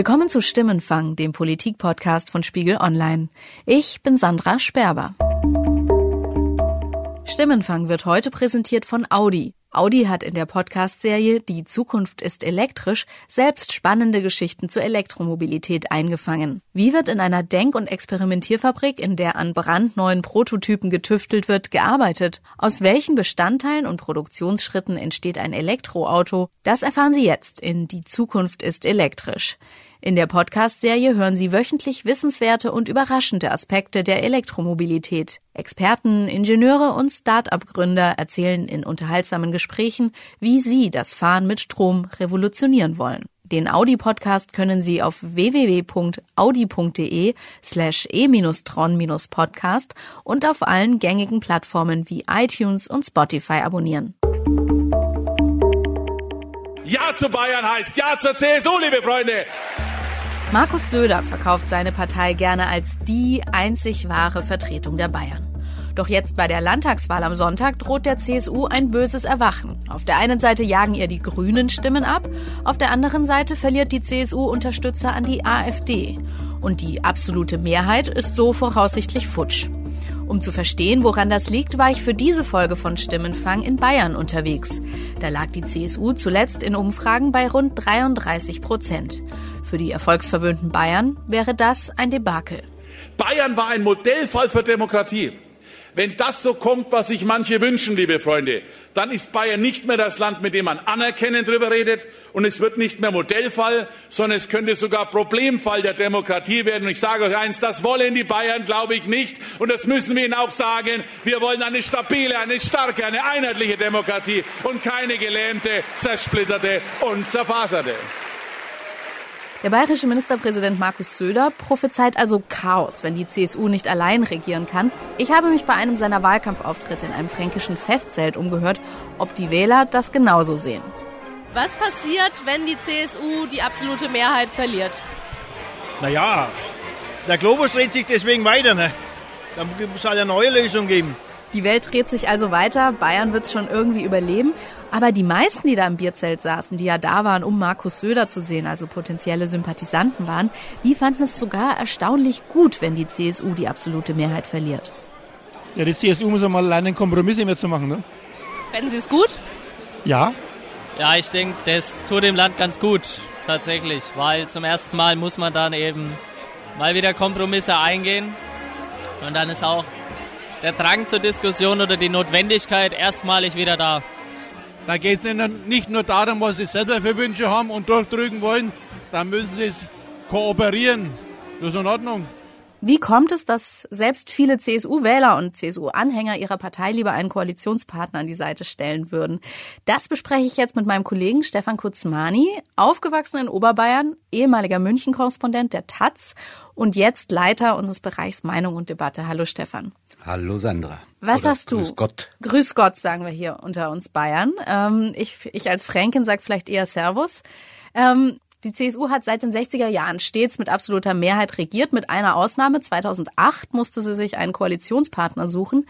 Willkommen zu Stimmenfang, dem Politik-Podcast von Spiegel Online. Ich bin Sandra Sperber. Stimmenfang wird heute präsentiert von Audi. Audi hat in der Podcast-Serie Die Zukunft ist elektrisch selbst spannende Geschichten zur Elektromobilität eingefangen. Wie wird in einer Denk- und Experimentierfabrik, in der an brandneuen Prototypen getüftelt wird, gearbeitet? Aus welchen Bestandteilen und Produktionsschritten entsteht ein Elektroauto? Das erfahren Sie jetzt in Die Zukunft ist elektrisch. In der Podcast-Serie hören Sie wöchentlich wissenswerte und überraschende Aspekte der Elektromobilität. Experten, Ingenieure und Start-up-Gründer erzählen in unterhaltsamen Gesprächen, wie sie das Fahren mit Strom revolutionieren wollen. Den Audi-Podcast können Sie auf www.audi.de slash e-tron-podcast und auf allen gängigen Plattformen wie iTunes und Spotify abonnieren. Ja zu Bayern heißt Ja zur CSU, liebe Freunde. Markus Söder verkauft seine Partei gerne als die einzig wahre Vertretung der Bayern. Doch jetzt bei der Landtagswahl am Sonntag droht der CSU ein böses Erwachen. Auf der einen Seite jagen ihr die Grünen Stimmen ab, auf der anderen Seite verliert die CSU Unterstützer an die AfD. Und die absolute Mehrheit ist so voraussichtlich futsch. Um zu verstehen, woran das liegt, war ich für diese Folge von Stimmenfang in Bayern unterwegs. Da lag die CSU zuletzt in Umfragen bei rund 33 Prozent. Für die erfolgsverwöhnten Bayern wäre das ein Debakel. Bayern war ein Modellfall für Demokratie. Wenn das so kommt, was sich manche wünschen, liebe Freunde, dann ist Bayern nicht mehr das Land, mit dem man anerkennend drüber redet und es wird nicht mehr Modellfall, sondern es könnte sogar Problemfall der Demokratie werden. Und ich sage euch eins, das wollen die Bayern, glaube ich, nicht. Und das müssen wir ihnen auch sagen. Wir wollen eine stabile, eine starke, eine einheitliche Demokratie und keine gelähmte, zersplitterte und zerfaserte. Der bayerische Ministerpräsident Markus Söder prophezeit also Chaos, wenn die CSU nicht allein regieren kann. Ich habe mich bei einem seiner Wahlkampfauftritte in einem fränkischen Festzelt umgehört, ob die Wähler das genauso sehen. Was passiert, wenn die CSU die absolute Mehrheit verliert? Naja, der Globus dreht sich deswegen weiter. Ne? Da muss es halt eine neue Lösung geben. Die Welt dreht sich also weiter, Bayern wird es schon irgendwie überleben. Aber die meisten, die da im Bierzelt saßen, die ja da waren, um Markus Söder zu sehen, also potenzielle Sympathisanten waren, die fanden es sogar erstaunlich gut, wenn die CSU die absolute Mehrheit verliert. Ja, die CSU muss ja mal alleine einen Kompromiss mehr zu machen, ne? Fänden Sie es gut? Ja. Ja, ich denke, das tut dem Land ganz gut, tatsächlich, weil zum ersten Mal muss man dann eben mal wieder Kompromisse eingehen und dann ist auch der Drang zur Diskussion oder die Notwendigkeit erstmalig wieder da. Da geht es nicht nur darum, was sie selber für Wünsche haben und durchdrücken wollen, da müssen sie kooperieren. Das ist in Ordnung. Wie kommt es, dass selbst viele CSU-Wähler und CSU-Anhänger ihrer Partei lieber einen Koalitionspartner an die Seite stellen würden? Das bespreche ich jetzt mit meinem Kollegen Stefan Kutzmani, aufgewachsen in Oberbayern, ehemaliger München-Korrespondent der Taz und jetzt Leiter unseres Bereichs Meinung und Debatte. Hallo Stefan. Hallo Sandra. Was Oder hast du? Grüß Gott. Grüß Gott, sagen wir hier unter uns Bayern. Ähm, ich, ich als Fränkin sage vielleicht eher Servus. Ähm, die CSU hat seit den 60er Jahren stets mit absoluter Mehrheit regiert, mit einer Ausnahme. 2008 musste sie sich einen Koalitionspartner suchen.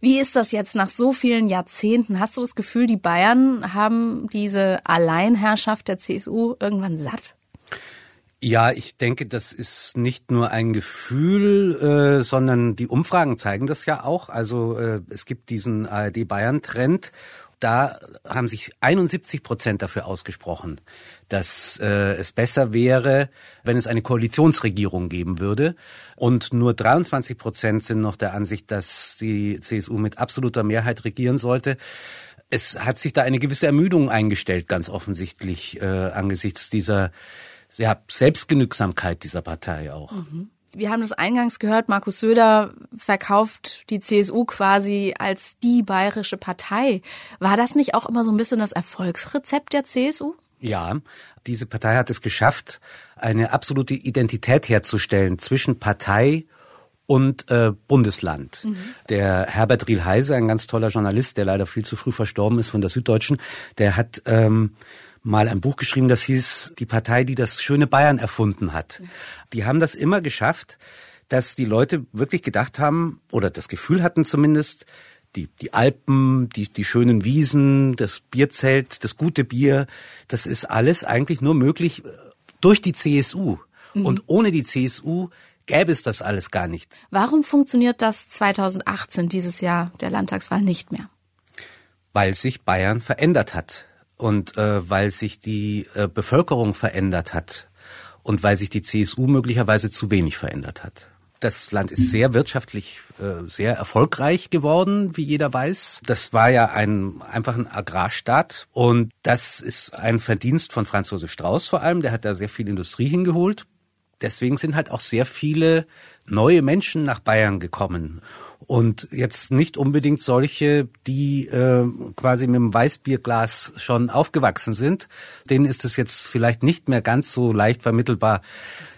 Wie ist das jetzt nach so vielen Jahrzehnten? Hast du das Gefühl, die Bayern haben diese Alleinherrschaft der CSU irgendwann satt? Ja, ich denke, das ist nicht nur ein Gefühl, äh, sondern die Umfragen zeigen das ja auch. Also äh, es gibt diesen ARD-Bayern-Trend. Da haben sich 71 Prozent dafür ausgesprochen, dass äh, es besser wäre, wenn es eine Koalitionsregierung geben würde. Und nur 23 Prozent sind noch der Ansicht, dass die CSU mit absoluter Mehrheit regieren sollte. Es hat sich da eine gewisse Ermüdung eingestellt, ganz offensichtlich, äh, angesichts dieser ja, Selbstgenügsamkeit dieser Partei auch. Mhm. Wir haben das eingangs gehört, Markus Söder verkauft die CSU quasi als die bayerische Partei. War das nicht auch immer so ein bisschen das Erfolgsrezept der CSU? Ja, diese Partei hat es geschafft, eine absolute Identität herzustellen zwischen Partei und äh, Bundesland. Mhm. Der Herbert Riel-Heise, ein ganz toller Journalist, der leider viel zu früh verstorben ist von der Süddeutschen, der hat ähm, mal ein Buch geschrieben, das hieß Die Partei, die das schöne Bayern erfunden hat. Mhm. Die haben das immer geschafft, dass die Leute wirklich gedacht haben oder das Gefühl hatten zumindest, die, die Alpen, die, die schönen Wiesen, das Bierzelt, das gute Bier, das ist alles eigentlich nur möglich, durch die CSU. Mhm. Und ohne die CSU gäbe es das alles gar nicht. Warum funktioniert das 2018, dieses Jahr der Landtagswahl, nicht mehr? Weil sich Bayern verändert hat und äh, weil sich die äh, Bevölkerung verändert hat und weil sich die CSU möglicherweise zu wenig verändert hat. Das Land ist sehr wirtschaftlich äh, sehr erfolgreich geworden, wie jeder weiß. Das war ja ein einfach ein Agrarstaat und das ist ein Verdienst von Franz Josef Strauß vor allem. Der hat da sehr viel Industrie hingeholt. Deswegen sind halt auch sehr viele neue Menschen nach Bayern gekommen. Und jetzt nicht unbedingt solche, die äh, quasi mit dem Weißbierglas schon aufgewachsen sind. Denen ist es jetzt vielleicht nicht mehr ganz so leicht vermittelbar,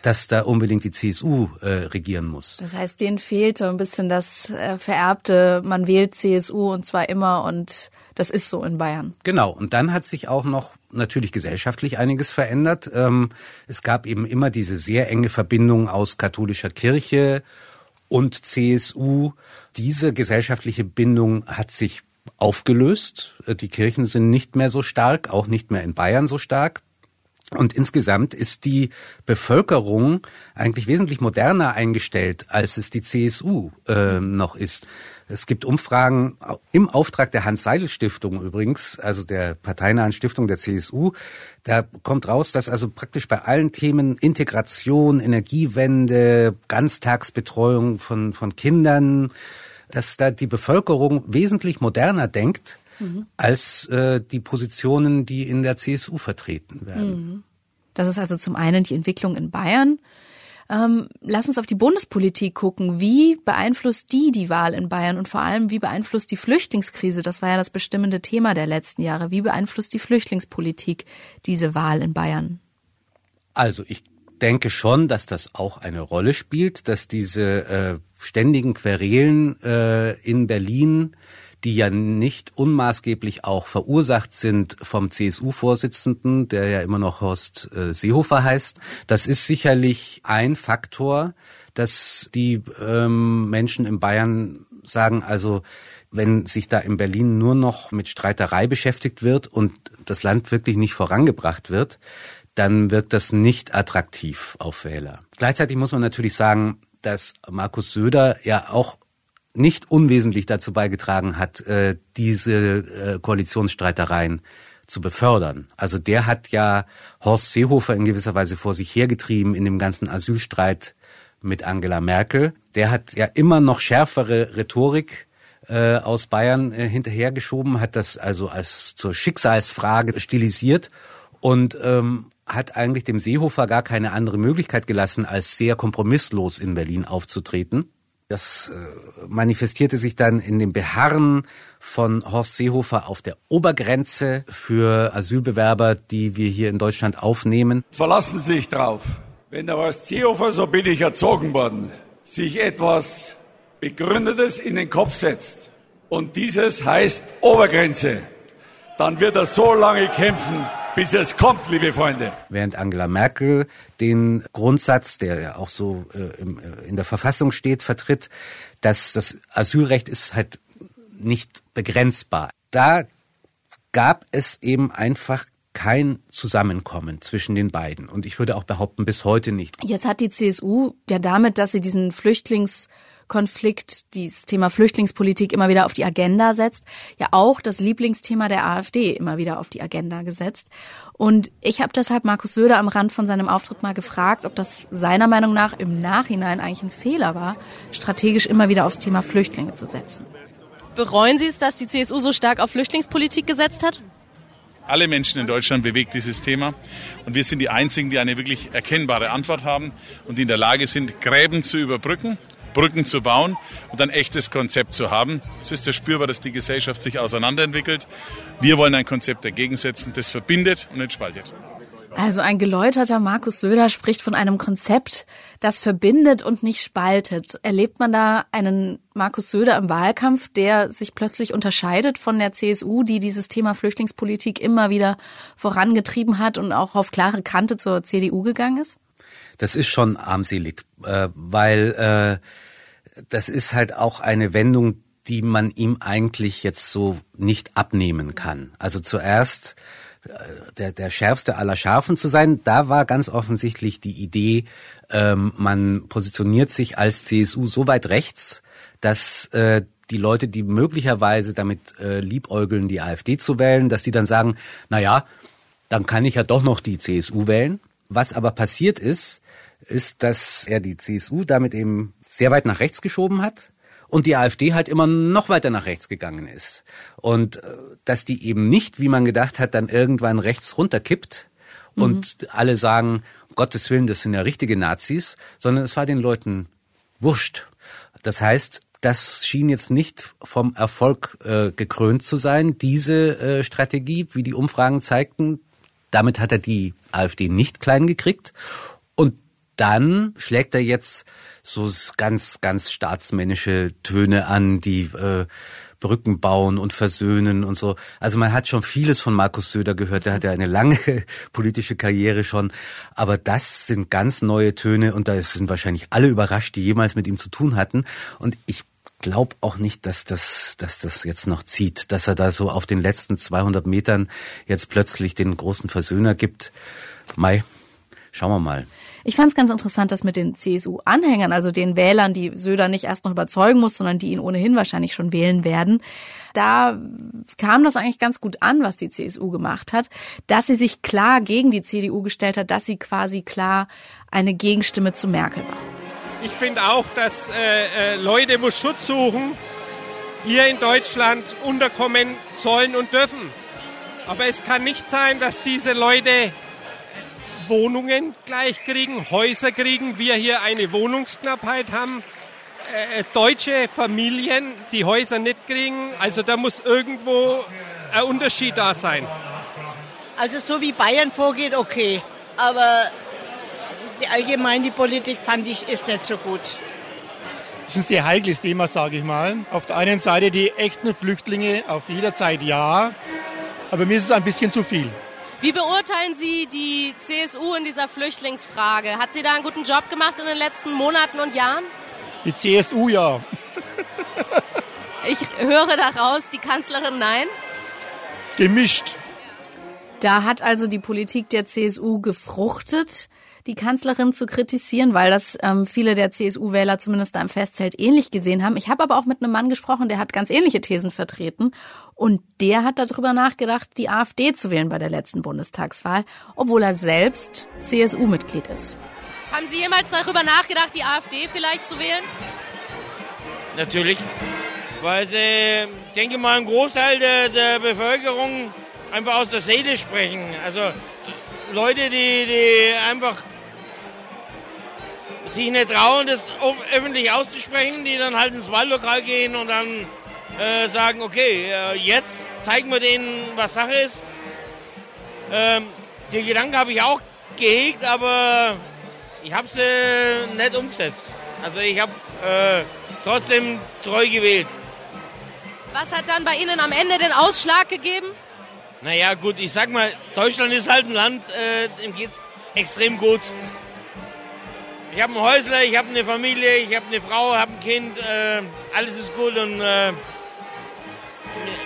dass da unbedingt die CSU äh, regieren muss. Das heißt, denen fehlt so ein bisschen das äh, vererbte, man wählt CSU und zwar immer und das ist so in Bayern. Genau. Und dann hat sich auch noch natürlich gesellschaftlich einiges verändert. Ähm, es gab eben immer diese sehr enge Verbindung aus katholischer Kirche und CSU. Diese gesellschaftliche Bindung hat sich aufgelöst. Die Kirchen sind nicht mehr so stark, auch nicht mehr in Bayern so stark. Und insgesamt ist die Bevölkerung eigentlich wesentlich moderner eingestellt, als es die CSU äh, noch ist. Es gibt Umfragen im Auftrag der Hans-Seidel-Stiftung übrigens, also der parteinahen Stiftung der CSU. Da kommt raus, dass also praktisch bei allen Themen Integration, Energiewende, Ganztagsbetreuung von, von Kindern, dass da die Bevölkerung wesentlich moderner denkt mhm. als äh, die Positionen, die in der CSU vertreten werden. Mhm. Das ist also zum einen die Entwicklung in Bayern. Ähm, lass uns auf die Bundespolitik gucken. Wie beeinflusst die die Wahl in Bayern und vor allem, wie beeinflusst die Flüchtlingskrise? Das war ja das bestimmende Thema der letzten Jahre. Wie beeinflusst die Flüchtlingspolitik diese Wahl in Bayern? Also ich denke schon, dass das auch eine Rolle spielt, dass diese äh, ständigen Querelen äh, in Berlin die ja nicht unmaßgeblich auch verursacht sind vom CSU-Vorsitzenden, der ja immer noch Horst äh, Seehofer heißt. Das ist sicherlich ein Faktor, dass die ähm, Menschen in Bayern sagen, also wenn sich da in Berlin nur noch mit Streiterei beschäftigt wird und das Land wirklich nicht vorangebracht wird, dann wirkt das nicht attraktiv auf Wähler. Gleichzeitig muss man natürlich sagen, dass Markus Söder ja auch nicht unwesentlich dazu beigetragen hat, äh, diese äh, Koalitionsstreitereien zu befördern. Also der hat ja Horst Seehofer in gewisser Weise vor sich hergetrieben in dem ganzen Asylstreit mit Angela Merkel. Der hat ja immer noch schärfere Rhetorik äh, aus Bayern äh, hinterhergeschoben, hat das also als zur Schicksalsfrage stilisiert und ähm, hat eigentlich dem Seehofer gar keine andere Möglichkeit gelassen, als sehr kompromisslos in Berlin aufzutreten. Das äh, manifestierte sich dann in dem Beharren von Horst Seehofer auf der Obergrenze für Asylbewerber, die wir hier in Deutschland aufnehmen. Verlassen Sie sich drauf. Wenn der Horst Seehofer, so bin ich erzogen worden, sich etwas Begründetes in den Kopf setzt und dieses heißt Obergrenze, dann wird er so lange kämpfen, bis es kommt, liebe Freunde. Während Angela Merkel den Grundsatz, der ja auch so äh, äh, in der Verfassung steht, vertritt, dass das Asylrecht ist halt nicht begrenzbar. Da gab es eben einfach kein Zusammenkommen zwischen den beiden. Und ich würde auch behaupten, bis heute nicht. Jetzt hat die CSU ja damit, dass sie diesen Flüchtlings Konflikt, dieses Thema Flüchtlingspolitik immer wieder auf die Agenda setzt, ja auch das Lieblingsthema der AfD immer wieder auf die Agenda gesetzt. Und ich habe deshalb Markus Söder am Rand von seinem Auftritt mal gefragt, ob das seiner Meinung nach im Nachhinein eigentlich ein Fehler war, strategisch immer wieder aufs Thema Flüchtlinge zu setzen. Bereuen Sie es, dass die CSU so stark auf Flüchtlingspolitik gesetzt hat? Alle Menschen in Deutschland bewegt dieses Thema. Und wir sind die Einzigen, die eine wirklich erkennbare Antwort haben und die in der Lage sind, Gräben zu überbrücken Brücken zu bauen und ein echtes Konzept zu haben. Es ist ja spürbar, dass die Gesellschaft sich auseinanderentwickelt. Wir wollen ein Konzept dagegen setzen, das verbindet und entspaltet. Also ein geläuterter Markus Söder spricht von einem Konzept, das verbindet und nicht spaltet. Erlebt man da einen Markus Söder im Wahlkampf, der sich plötzlich unterscheidet von der CSU, die dieses Thema Flüchtlingspolitik immer wieder vorangetrieben hat und auch auf klare Kante zur CDU gegangen ist? Das ist schon armselig, äh, weil äh, das ist halt auch eine Wendung, die man ihm eigentlich jetzt so nicht abnehmen kann. Also zuerst der, der schärfste aller Scharfen zu sein. Da war ganz offensichtlich die Idee, ähm, man positioniert sich als CSU so weit rechts, dass äh, die Leute, die möglicherweise damit äh, liebäugeln, die AfD zu wählen, dass die dann sagen, na ja, dann kann ich ja doch noch die CSU wählen. Was aber passiert ist, ist, dass er die CSU damit eben sehr weit nach rechts geschoben hat und die AfD halt immer noch weiter nach rechts gegangen ist. Und äh, dass die eben nicht, wie man gedacht hat, dann irgendwann rechts runterkippt und mhm. alle sagen, um Gottes Willen, das sind ja richtige Nazis, sondern es war den Leuten wurscht. Das heißt, das schien jetzt nicht vom Erfolg äh, gekrönt zu sein, diese äh, Strategie, wie die Umfragen zeigten. Damit hat er die AfD nicht klein gekriegt. Dann schlägt er jetzt so ganz, ganz staatsmännische Töne an, die äh, Brücken bauen und versöhnen und so. Also man hat schon vieles von Markus Söder gehört. Der hat ja eine lange politische Karriere schon. Aber das sind ganz neue Töne und da sind wahrscheinlich alle überrascht, die jemals mit ihm zu tun hatten. Und ich glaube auch nicht, dass das, dass das jetzt noch zieht, dass er da so auf den letzten 200 Metern jetzt plötzlich den großen Versöhner gibt. Mai, schauen wir mal. Ich fand es ganz interessant, dass mit den CSU-Anhängern, also den Wählern, die Söder nicht erst noch überzeugen muss, sondern die ihn ohnehin wahrscheinlich schon wählen werden, da kam das eigentlich ganz gut an, was die CSU gemacht hat, dass sie sich klar gegen die CDU gestellt hat, dass sie quasi klar eine Gegenstimme zu Merkel war. Ich finde auch, dass äh, äh, Leute, wo Schutz suchen, hier in Deutschland unterkommen sollen und dürfen. Aber es kann nicht sein, dass diese Leute Wohnungen gleich kriegen, Häuser kriegen, wir hier eine Wohnungsknappheit haben. Äh, äh, deutsche Familien, die Häuser nicht kriegen. Also da muss irgendwo ein Unterschied da sein. Also so wie Bayern vorgeht, okay. Aber die allgemein die Politik fand ich ist nicht so gut. Das ist ein sehr heikles Thema, sage ich mal. Auf der einen Seite die echten Flüchtlinge auf jeder Zeit ja, aber mir ist es ein bisschen zu viel. Wie beurteilen Sie die CSU in dieser Flüchtlingsfrage? Hat sie da einen guten Job gemacht in den letzten Monaten und Jahren? Die CSU ja. ich höre daraus, die Kanzlerin nein. Gemischt. Da hat also die Politik der CSU gefruchtet die Kanzlerin zu kritisieren, weil das ähm, viele der CSU-Wähler zumindest da im Festzelt ähnlich gesehen haben. Ich habe aber auch mit einem Mann gesprochen, der hat ganz ähnliche Thesen vertreten. Und der hat darüber nachgedacht, die AfD zu wählen bei der letzten Bundestagswahl, obwohl er selbst CSU-Mitglied ist. Haben Sie jemals darüber nachgedacht, die AfD vielleicht zu wählen? Natürlich, weil sie, denke mal, ein Großteil der, der Bevölkerung einfach aus der Seele sprechen. Also Leute, die, die einfach sich nicht trauen, das öffentlich auszusprechen, die dann halt ins Wahllokal gehen und dann äh, sagen, okay, äh, jetzt zeigen wir denen, was Sache ist. Ähm, den Gedanken habe ich auch gehegt, aber ich habe sie äh, nicht umgesetzt. Also ich habe äh, trotzdem treu gewählt. Was hat dann bei Ihnen am Ende den Ausschlag gegeben? Naja, gut, ich sag mal, Deutschland ist halt ein Land, äh, dem geht's extrem gut. Ich habe ein Häusler, ich habe eine Familie, ich habe eine Frau, habe ein Kind, äh, alles ist gut und äh,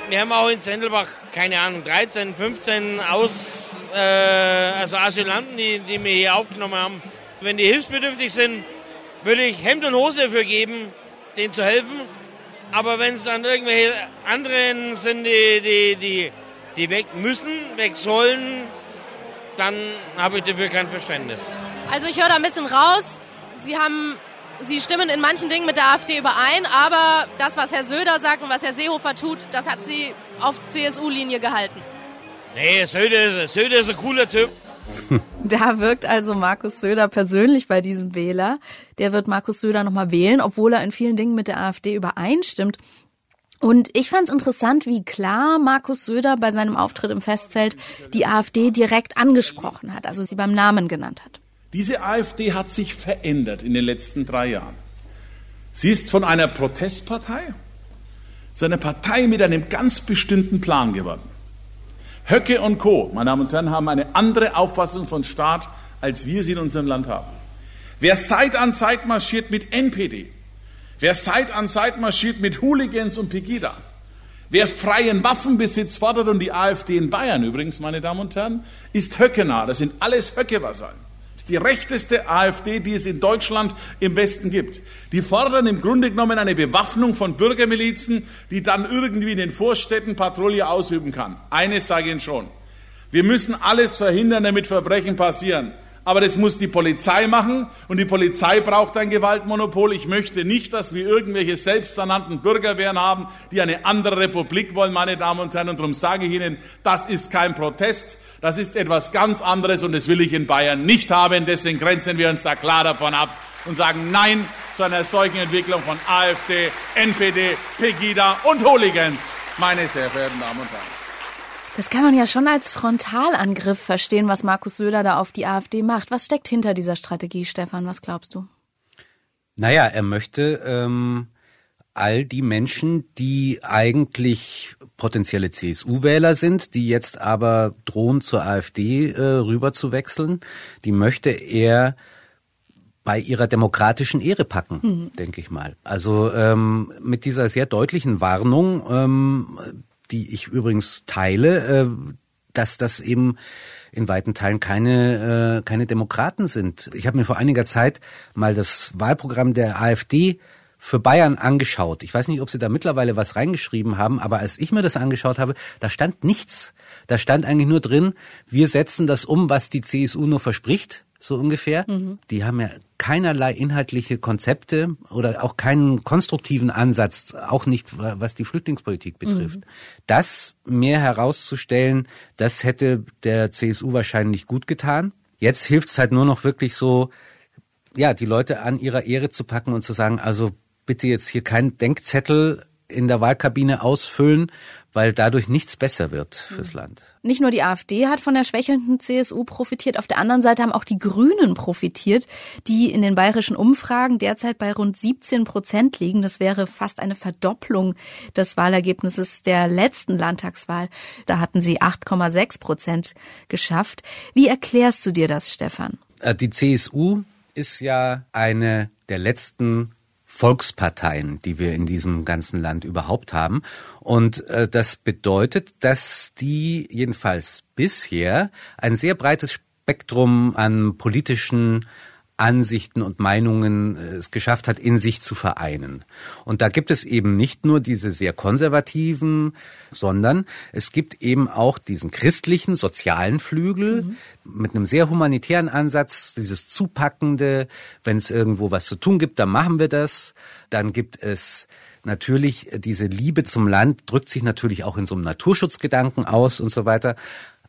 wir haben auch in Sendelbach, keine Ahnung, 13, 15 Aus, äh, also Asylanten, die, die wir hier aufgenommen haben. Wenn die hilfsbedürftig sind, würde ich Hemd und Hose dafür geben, denen zu helfen. Aber wenn es dann irgendwelche anderen sind, die, die, die, die weg müssen, weg sollen, dann habe ich dafür kein Verständnis. Also ich höre da ein bisschen raus, Sie haben Sie stimmen in manchen Dingen mit der AfD überein, aber das, was Herr Söder sagt und was Herr Seehofer tut, das hat Sie auf CSU-Linie gehalten. Nee, Söder ist, Söder ist ein cooler Typ. Da wirkt also Markus Söder persönlich bei diesem Wähler. Der wird Markus Söder nochmal wählen, obwohl er in vielen Dingen mit der AfD übereinstimmt. Und ich fand es interessant, wie klar Markus Söder bei seinem Auftritt im Festzelt die AfD direkt angesprochen hat, also sie beim Namen genannt hat. Diese AfD hat sich verändert in den letzten drei Jahren. Sie ist von einer Protestpartei zu einer Partei mit einem ganz bestimmten Plan geworden. Höcke und Co., meine Damen und Herren, haben eine andere Auffassung von Staat, als wir sie in unserem Land haben. Wer Seit an Seit marschiert mit NPD, wer Seit an Seit marschiert mit Hooligans und Pegida, Wer freien Waffenbesitz fordert und die AfD in Bayern übrigens, meine Damen und Herren, ist höckenah. Das sind alles Höckewasallen. Ist die rechteste AfD, die es in Deutschland im Westen gibt. Die fordern im Grunde genommen eine Bewaffnung von Bürgermilizen, die dann irgendwie in den Vorstädten Patrouille ausüben kann. Eines sage ich Ihnen schon. Wir müssen alles verhindern, damit Verbrechen passieren aber das muss die Polizei machen und die Polizei braucht ein Gewaltmonopol. Ich möchte nicht, dass wir irgendwelche selbsternannten Bürgerwehren haben, die eine andere Republik wollen, meine Damen und Herren. Und darum sage ich Ihnen, das ist kein Protest, das ist etwas ganz anderes und das will ich in Bayern nicht haben. Deswegen grenzen wir uns da klar davon ab und sagen Nein zu einer solchen Entwicklung von AfD, NPD, Pegida und Hooligans, meine sehr verehrten Damen und Herren. Das kann man ja schon als Frontalangriff verstehen, was Markus Söder da auf die AfD macht. Was steckt hinter dieser Strategie, Stefan? Was glaubst du? Naja, er möchte ähm, all die Menschen, die eigentlich potenzielle CSU-Wähler sind, die jetzt aber drohen zur AfD äh, rüber zu wechseln, die möchte er bei ihrer demokratischen Ehre packen, mhm. denke ich mal. Also ähm, mit dieser sehr deutlichen Warnung, ähm, die ich übrigens teile, äh, dass das eben in weiten Teilen keine, äh, keine Demokraten sind. Ich habe mir vor einiger Zeit mal das Wahlprogramm der AfD für Bayern angeschaut. Ich weiß nicht, ob sie da mittlerweile was reingeschrieben haben, aber als ich mir das angeschaut habe, da stand nichts. Da stand eigentlich nur drin, wir setzen das um, was die CSU nur verspricht so ungefähr. Mhm. Die haben ja keinerlei inhaltliche Konzepte oder auch keinen konstruktiven Ansatz, auch nicht was die Flüchtlingspolitik betrifft. Mhm. Das mehr herauszustellen, das hätte der CSU wahrscheinlich gut getan. Jetzt hilft es halt nur noch wirklich so, ja, die Leute an ihrer Ehre zu packen und zu sagen, also bitte jetzt hier keinen Denkzettel in der Wahlkabine ausfüllen, weil dadurch nichts besser wird fürs Land. Nicht nur die AfD hat von der schwächelnden CSU profitiert, auf der anderen Seite haben auch die Grünen profitiert, die in den bayerischen Umfragen derzeit bei rund 17 Prozent liegen. Das wäre fast eine Verdopplung des Wahlergebnisses der letzten Landtagswahl. Da hatten sie 8,6 Prozent geschafft. Wie erklärst du dir das, Stefan? Äh, die CSU ist ja eine der letzten Volksparteien, die wir in diesem ganzen Land überhaupt haben. Und äh, das bedeutet, dass die jedenfalls bisher ein sehr breites Spektrum an politischen Ansichten und Meinungen äh, es geschafft hat, in sich zu vereinen. Und da gibt es eben nicht nur diese sehr konservativen, sondern es gibt eben auch diesen christlichen, sozialen Flügel mhm. mit einem sehr humanitären Ansatz, dieses Zupackende, wenn es irgendwo was zu tun gibt, dann machen wir das. Dann gibt es natürlich diese Liebe zum Land, drückt sich natürlich auch in so einem Naturschutzgedanken aus und so weiter.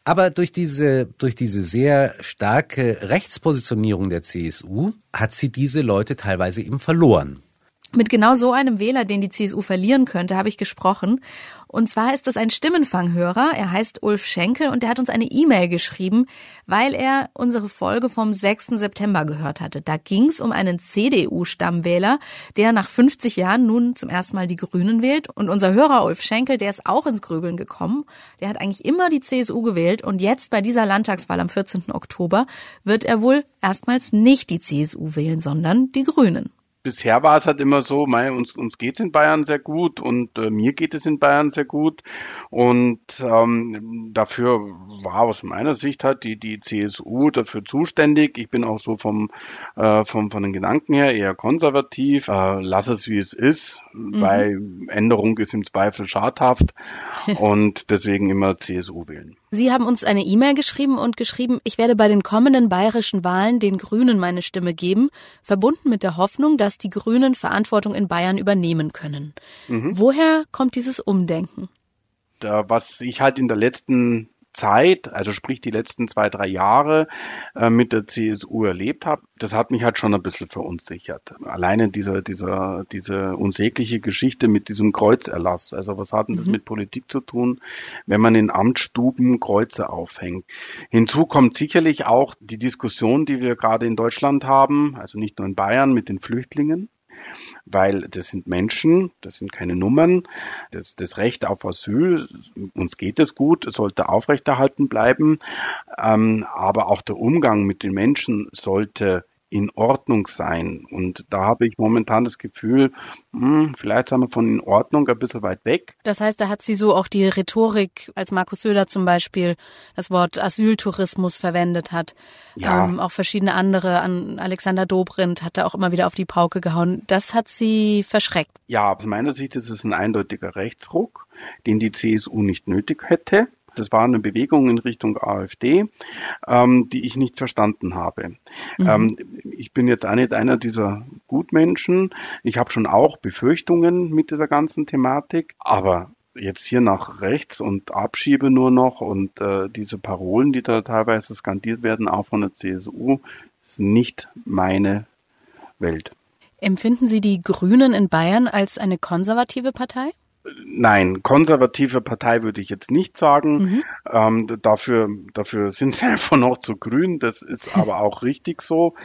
Aber durch diese, durch diese sehr starke Rechtspositionierung der CSU hat sie diese Leute teilweise eben verloren. Mit genau so einem Wähler, den die CSU verlieren könnte, habe ich gesprochen. Und zwar ist das ein Stimmenfanghörer. Er heißt Ulf Schenkel und er hat uns eine E-Mail geschrieben, weil er unsere Folge vom 6. September gehört hatte. Da ging es um einen CDU-Stammwähler, der nach 50 Jahren nun zum ersten Mal die Grünen wählt. Und unser Hörer Ulf Schenkel, der ist auch ins Grübeln gekommen. Der hat eigentlich immer die CSU gewählt und jetzt bei dieser Landtagswahl am 14. Oktober wird er wohl erstmals nicht die CSU wählen, sondern die Grünen bisher war es halt immer so, mei, uns, uns geht's in Bayern sehr gut und äh, mir geht es in Bayern sehr gut. Und ähm, dafür war aus meiner Sicht halt die, die CSU dafür zuständig. Ich bin auch so vom, äh, vom von den Gedanken her eher konservativ. Äh, lass es wie es ist, mhm. weil Änderung ist im Zweifel schadhaft und deswegen immer CSU wählen. Sie haben uns eine E-Mail geschrieben und geschrieben, ich werde bei den kommenden bayerischen Wahlen den Grünen meine Stimme geben, verbunden mit der Hoffnung, dass die Grünen Verantwortung in Bayern übernehmen können. Mhm. Woher kommt dieses Umdenken? Da, was ich halt in der letzten Zeit, also sprich die letzten zwei, drei Jahre äh, mit der CSU erlebt habe, das hat mich halt schon ein bisschen verunsichert. Alleine dieser, dieser, diese unsägliche Geschichte mit diesem Kreuzerlass. Also was hat denn das mhm. mit Politik zu tun, wenn man in Amtsstuben Kreuze aufhängt? Hinzu kommt sicherlich auch die Diskussion, die wir gerade in Deutschland haben, also nicht nur in Bayern mit den Flüchtlingen weil das sind Menschen, das sind keine Nummern. Das, das Recht auf Asyl, uns geht es gut, sollte aufrechterhalten bleiben, ähm, aber auch der Umgang mit den Menschen sollte in Ordnung sein. Und da habe ich momentan das Gefühl, hm, vielleicht sind wir von in Ordnung ein bisschen weit weg. Das heißt, da hat sie so auch die Rhetorik, als Markus Söder zum Beispiel das Wort Asyltourismus verwendet hat. Ja. Ähm, auch verschiedene andere, an Alexander Dobrindt hat da auch immer wieder auf die Pauke gehauen. Das hat sie verschreckt. Ja, aus meiner Sicht ist es ein eindeutiger Rechtsruck, den die CSU nicht nötig hätte. Das war eine Bewegung in Richtung AfD, ähm, die ich nicht verstanden habe. Mhm. Ähm, ich bin jetzt auch nicht einer dieser Gutmenschen. Ich habe schon auch Befürchtungen mit dieser ganzen Thematik, aber jetzt hier nach rechts und abschiebe nur noch und äh, diese Parolen, die da teilweise skandiert werden, auch von der CSU, ist nicht meine Welt. Empfinden Sie die Grünen in Bayern als eine konservative Partei? Nein, konservative Partei würde ich jetzt nicht sagen. Mhm. Ähm, dafür, dafür sind sie einfach noch zu grün. Das ist aber auch richtig so.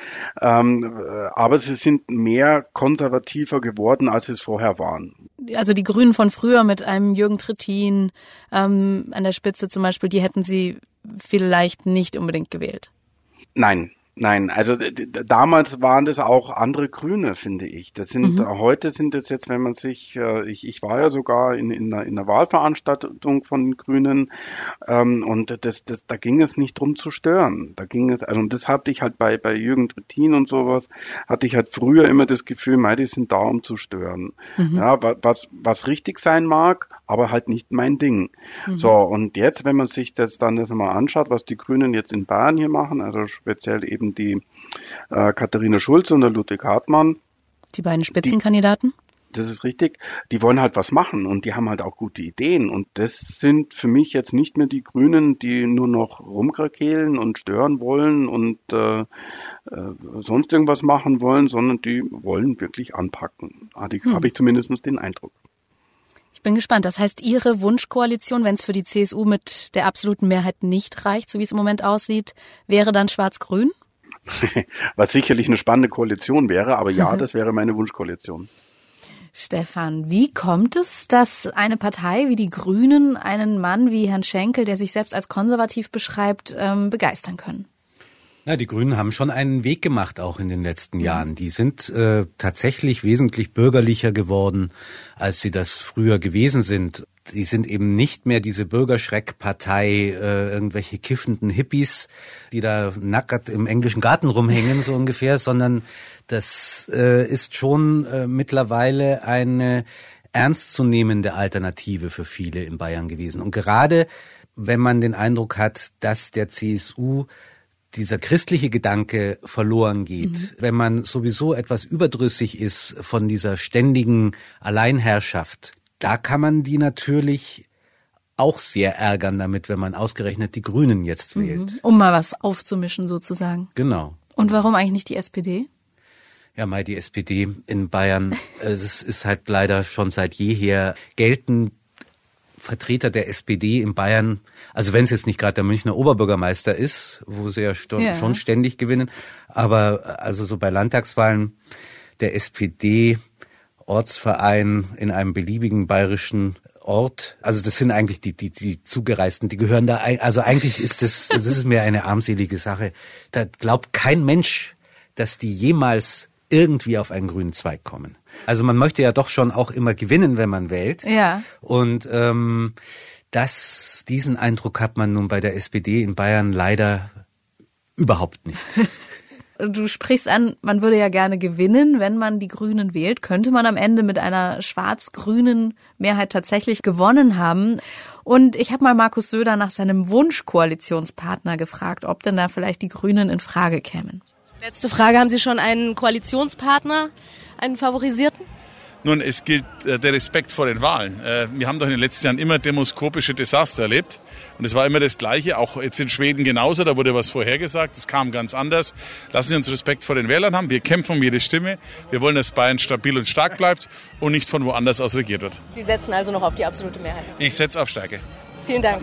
Ähm, äh, aber sie sind mehr konservativer geworden, als sie es vorher waren. Also die Grünen von früher mit einem Jürgen Trittin ähm, an der Spitze zum Beispiel, die hätten Sie vielleicht nicht unbedingt gewählt. Nein, Nein, also damals waren das auch andere Grüne, finde ich. Das sind mhm. heute sind es jetzt, wenn man sich, äh, ich, ich war ja sogar in, in, einer, in einer Wahlveranstaltung von den Grünen ähm, und das, das, da ging es nicht drum zu stören. Da ging es, also und das hatte ich halt bei bei Jürgen Trittin und sowas, hatte ich halt früher immer das Gefühl, mei, die sind da, um zu stören. Mhm. Ja, was was richtig sein mag, aber halt nicht mein Ding. Mhm. So und jetzt, wenn man sich das dann das mal anschaut, was die Grünen jetzt in Bayern hier machen, also speziell eben eben die äh, Katharina Schulze und der Ludwig Hartmann. Die beiden Spitzenkandidaten? Die, das ist richtig. Die wollen halt was machen und die haben halt auch gute Ideen. Und das sind für mich jetzt nicht mehr die Grünen, die nur noch rumkrakehlen und stören wollen und äh, äh, sonst irgendwas machen wollen, sondern die wollen wirklich anpacken. Habe ich, hm. hab ich zumindest den Eindruck Ich bin gespannt. Das heißt, Ihre Wunschkoalition, wenn es für die CSU mit der absoluten Mehrheit nicht reicht, so wie es im Moment aussieht, wäre dann Schwarz-Grün? Was sicherlich eine spannende Koalition wäre, aber ja, das wäre meine Wunschkoalition. Stefan, wie kommt es, dass eine Partei wie die Grünen einen Mann wie Herrn Schenkel, der sich selbst als konservativ beschreibt, ähm, begeistern können? Na, die Grünen haben schon einen Weg gemacht, auch in den letzten Jahren. Die sind äh, tatsächlich wesentlich bürgerlicher geworden, als sie das früher gewesen sind die sind eben nicht mehr diese Bürgerschreckpartei, äh, irgendwelche kiffenden Hippies, die da nackert im englischen Garten rumhängen, so ungefähr, sondern das äh, ist schon äh, mittlerweile eine ernstzunehmende Alternative für viele in Bayern gewesen. Und gerade wenn man den Eindruck hat, dass der CSU dieser christliche Gedanke verloren geht, mhm. wenn man sowieso etwas überdrüssig ist von dieser ständigen Alleinherrschaft, da kann man die natürlich auch sehr ärgern damit, wenn man ausgerechnet die Grünen jetzt mhm. wählt. Um mal was aufzumischen sozusagen. Genau. Und warum eigentlich nicht die SPD? Ja, mal die SPD in Bayern, äh, es ist halt leider schon seit jeher gelten Vertreter der SPD in Bayern, also wenn es jetzt nicht gerade der Münchner Oberbürgermeister ist, wo sie ja, ja, schon ständig gewinnen, aber äh, also so bei Landtagswahlen der SPD Ortsverein in einem beliebigen bayerischen Ort. Also das sind eigentlich die, die, die Zugereisten, die gehören da, ein, also eigentlich ist das, das ist mir eine armselige Sache. Da glaubt kein Mensch, dass die jemals irgendwie auf einen grünen Zweig kommen. Also man möchte ja doch schon auch immer gewinnen, wenn man wählt. Ja. Und ähm, das, diesen Eindruck hat man nun bei der SPD in Bayern leider überhaupt nicht. Du sprichst an, man würde ja gerne gewinnen, wenn man die Grünen wählt. Könnte man am Ende mit einer schwarz-grünen Mehrheit tatsächlich gewonnen haben? Und ich habe mal Markus Söder nach seinem Wunschkoalitionspartner gefragt, ob denn da vielleicht die Grünen in Frage kämen. Letzte Frage, haben Sie schon einen Koalitionspartner, einen favorisierten? Nun, es gilt äh, der Respekt vor den Wahlen. Äh, wir haben doch in den letzten Jahren immer demoskopische Desaster erlebt. Und es war immer das Gleiche, auch jetzt in Schweden genauso. Da wurde was vorhergesagt, es kam ganz anders. Lassen Sie uns Respekt vor den Wählern haben. Wir kämpfen um jede Stimme. Wir wollen, dass Bayern stabil und stark bleibt und nicht von woanders aus regiert wird. Sie setzen also noch auf die absolute Mehrheit? Ich setze auf Stärke. Vielen Dank.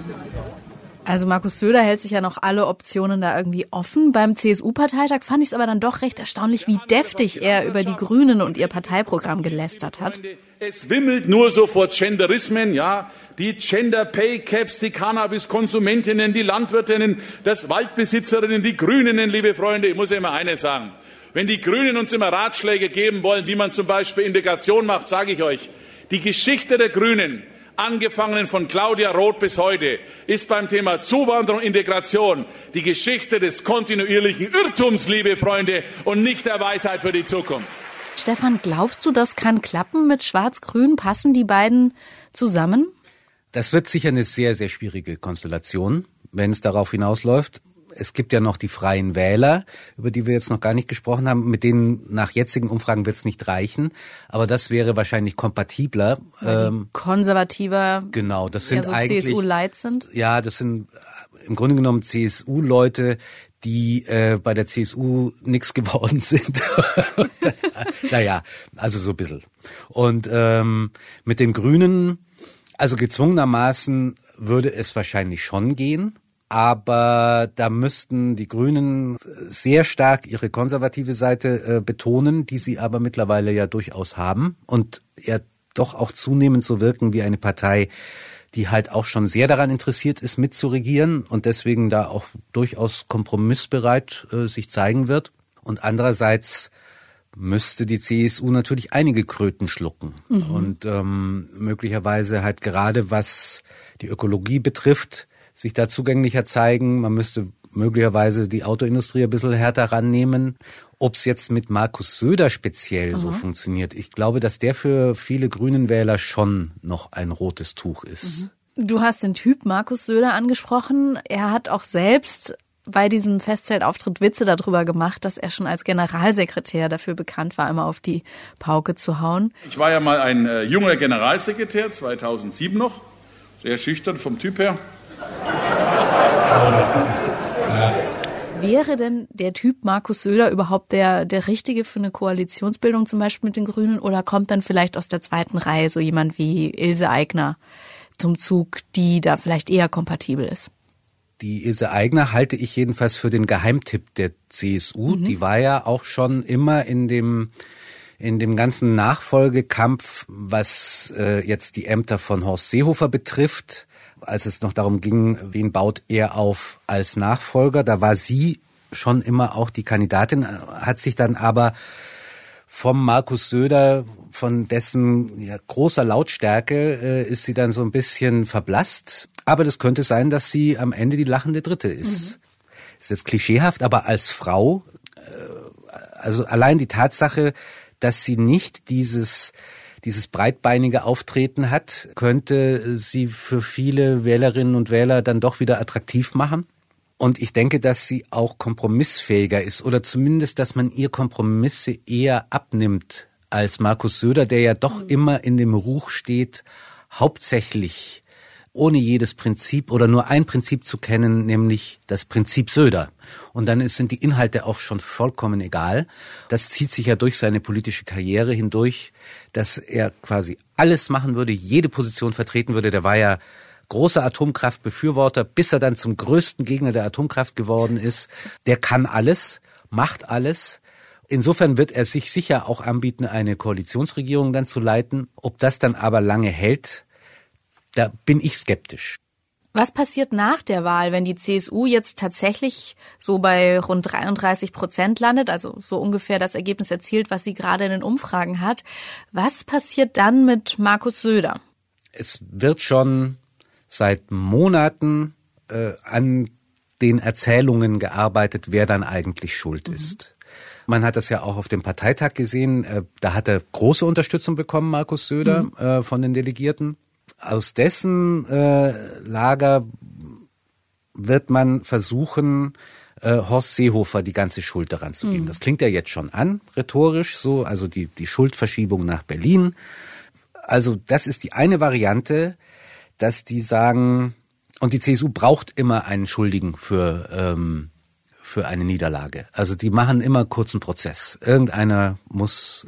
Also Markus Söder hält sich ja noch alle Optionen da irgendwie offen. Beim CSU-Parteitag fand ich es aber dann doch recht erstaunlich, wie deftig er über die Grünen und ihr Parteiprogramm gelästert hat. Es wimmelt nur so vor Genderismen, ja. Die Gender Pay Caps, die Cannabis-Konsumentinnen, die Landwirtinnen, das Waldbesitzerinnen, die Grüninnen, liebe Freunde. Ich muss ja immer eines sagen. Wenn die Grünen uns immer Ratschläge geben wollen, wie man zum Beispiel Integration macht, sage ich euch, die Geschichte der Grünen angefangen von Claudia Roth bis heute, ist beim Thema Zuwanderung und Integration die Geschichte des kontinuierlichen Irrtums, liebe Freunde, und nicht der Weisheit für die Zukunft. Stefan, glaubst du, das kann klappen mit Schwarz-Grün? Passen die beiden zusammen? Das wird sicher eine sehr, sehr schwierige Konstellation, wenn es darauf hinausläuft es gibt ja noch die freien Wähler, über die wir jetzt noch gar nicht gesprochen haben. Mit denen nach jetzigen Umfragen wird es nicht reichen. Aber das wäre wahrscheinlich kompatibler. Ähm, konservativer. Genau, das sind so eigentlich CSU-Light sind. Ja, das sind im Grunde genommen CSU-Leute, die äh, bei der CSU nix geworden sind. naja, also so ein bisschen. Und ähm, mit den Grünen, also gezwungenermaßen würde es wahrscheinlich schon gehen aber da müssten die Grünen sehr stark ihre konservative Seite äh, betonen, die sie aber mittlerweile ja durchaus haben und ja doch auch zunehmend so wirken wie eine Partei, die halt auch schon sehr daran interessiert ist, mitzuregieren und deswegen da auch durchaus kompromissbereit äh, sich zeigen wird. Und andererseits müsste die CSU natürlich einige Kröten schlucken. Mhm. Und ähm, möglicherweise halt gerade was die Ökologie betrifft, sich da zugänglicher zeigen. Man müsste möglicherweise die Autoindustrie ein bisschen härter rannehmen. Ob es jetzt mit Markus Söder speziell Aha. so funktioniert, ich glaube, dass der für viele grünen Wähler schon noch ein rotes Tuch ist. Mhm. Du hast den Typ Markus Söder angesprochen. Er hat auch selbst bei diesem Festzeltauftritt Witze darüber gemacht, dass er schon als Generalsekretär dafür bekannt war, immer auf die Pauke zu hauen. Ich war ja mal ein äh, junger Generalsekretär, 2007 noch, sehr schüchtern vom Typ her. Wäre denn der Typ Markus Söder überhaupt der, der Richtige für eine Koalitionsbildung zum Beispiel mit den Grünen oder kommt dann vielleicht aus der zweiten Reihe so jemand wie Ilse Aigner zum Zug, die da vielleicht eher kompatibel ist? Die Ilse Aigner halte ich jedenfalls für den Geheimtipp der CSU. Mhm. Die war ja auch schon immer in dem in dem ganzen Nachfolgekampf, was äh, jetzt die Ämter von Horst Seehofer betrifft, als es noch darum ging, wen baut er auf als Nachfolger, da war sie schon immer auch die Kandidatin, hat sich dann aber vom Markus Söder, von dessen ja, großer Lautstärke, äh, ist sie dann so ein bisschen verblasst. Aber das könnte sein, dass sie am Ende die lachende Dritte ist. Mhm. Das ist klischeehaft, aber als Frau, äh, also allein die Tatsache, dass sie nicht dieses dieses breitbeinige Auftreten hat, könnte sie für viele Wählerinnen und Wähler dann doch wieder attraktiv machen. Und ich denke, dass sie auch kompromissfähiger ist oder zumindest, dass man ihr Kompromisse eher abnimmt als Markus Söder, der ja doch immer in dem Ruch steht, hauptsächlich ohne jedes Prinzip oder nur ein Prinzip zu kennen, nämlich das Prinzip Söder. Und dann sind die Inhalte auch schon vollkommen egal. Das zieht sich ja durch seine politische Karriere hindurch, dass er quasi alles machen würde, jede Position vertreten würde. Der war ja großer Atomkraftbefürworter, bis er dann zum größten Gegner der Atomkraft geworden ist. Der kann alles, macht alles. Insofern wird er sich sicher auch anbieten, eine Koalitionsregierung dann zu leiten. Ob das dann aber lange hält, da bin ich skeptisch. Was passiert nach der Wahl, wenn die CSU jetzt tatsächlich so bei rund 33 Prozent landet, also so ungefähr das Ergebnis erzielt, was sie gerade in den Umfragen hat? Was passiert dann mit Markus Söder? Es wird schon seit Monaten äh, an den Erzählungen gearbeitet, wer dann eigentlich schuld mhm. ist. Man hat das ja auch auf dem Parteitag gesehen. Äh, da hat er große Unterstützung bekommen, Markus Söder, mhm. äh, von den Delegierten aus dessen äh, Lager wird man versuchen, äh, Horst Seehofer die ganze Schuld daran zu geben. Mhm. Das klingt ja jetzt schon an, rhetorisch so, also die, die Schuldverschiebung nach Berlin. Also das ist die eine Variante, dass die sagen, und die CSU braucht immer einen Schuldigen für, ähm, für eine Niederlage. Also die machen immer kurzen Prozess. Irgendeiner muss,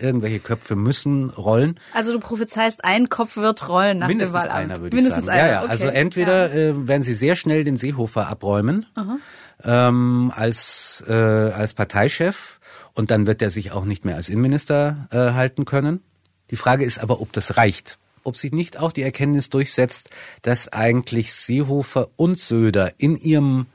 äh, irgendwelche Köpfe müssen rollen. Also du prophezeist, ein Kopf wird rollen nach Mindestens dem Wahlamt. einer, würde Mindestens ich sagen. einer. Ja, ja. Okay. Also entweder äh, werden sie sehr schnell den Seehofer abräumen ähm, als äh, als Parteichef und dann wird er sich auch nicht mehr als Innenminister äh, halten können. Die Frage ist aber, ob das reicht. Ob sich nicht auch die Erkenntnis durchsetzt, dass eigentlich Seehofer und Söder in ihrem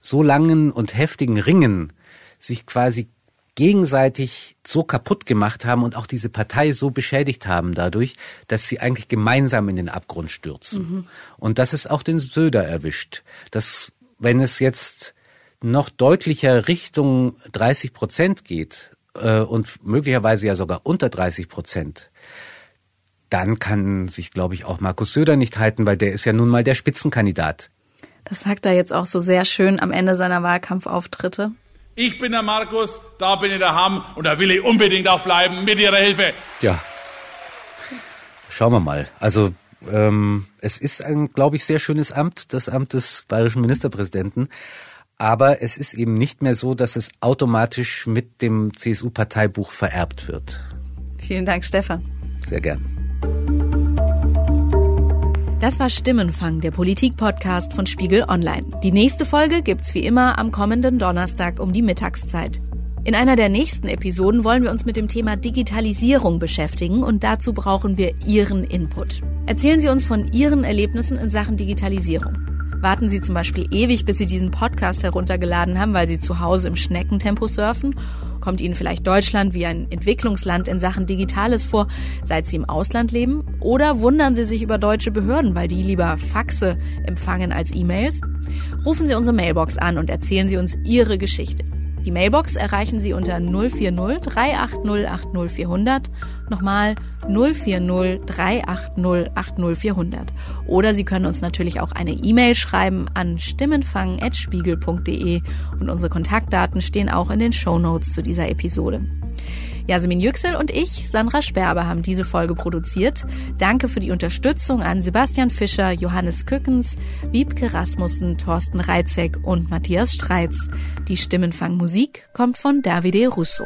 so langen und heftigen Ringen sich quasi gegenseitig so kaputt gemacht haben und auch diese Partei so beschädigt haben dadurch, dass sie eigentlich gemeinsam in den Abgrund stürzen. Und das ist auch den Söder erwischt. Dass, wenn es jetzt noch deutlicher Richtung 30 Prozent geht äh, und möglicherweise ja sogar unter 30 Prozent, dann kann sich, glaube ich, auch Markus Söder nicht halten, weil der ist ja nun mal der Spitzenkandidat. Das sagt er jetzt auch so sehr schön am Ende seiner Wahlkampfauftritte. Ich bin der Markus, da bin ich der Hamm und da will ich unbedingt auch bleiben mit Ihrer Hilfe. Ja. Schauen wir mal. Also ähm, es ist ein, glaube ich, sehr schönes Amt, das Amt des bayerischen Ministerpräsidenten. Aber es ist eben nicht mehr so, dass es automatisch mit dem CSU-Parteibuch vererbt wird. Vielen Dank, Stefan. Sehr gern. Das war Stimmenfang, der Politik-Podcast von Spiegel Online. Die nächste Folge gibt's wie immer am kommenden Donnerstag um die Mittagszeit. In einer der nächsten Episoden wollen wir uns mit dem Thema Digitalisierung beschäftigen und dazu brauchen wir Ihren Input. Erzählen Sie uns von Ihren Erlebnissen in Sachen Digitalisierung. Warten Sie zum Beispiel ewig, bis Sie diesen Podcast heruntergeladen haben, weil Sie zu Hause im Schneckentempo surfen? Kommt Ihnen vielleicht Deutschland wie ein Entwicklungsland in Sachen Digitales vor, seit Sie im Ausland leben? Oder wundern Sie sich über deutsche Behörden, weil die lieber Faxe empfangen als E-Mails? Rufen Sie unsere Mailbox an und erzählen Sie uns Ihre Geschichte. Die Mailbox erreichen Sie unter 040 380 80400. Nochmal 040 380 80400. Oder Sie können uns natürlich auch eine E-Mail schreiben an stimmenfang.spiegel.de und unsere Kontaktdaten stehen auch in den Show Notes zu dieser Episode. Jasmin Yüksel und ich, Sandra Sperber, haben diese Folge produziert. Danke für die Unterstützung an Sebastian Fischer, Johannes Kückens, Wiebke Rasmussen, Thorsten Reitzek und Matthias Streitz. Die Stimmenfang Musik kommt von Davide Russo.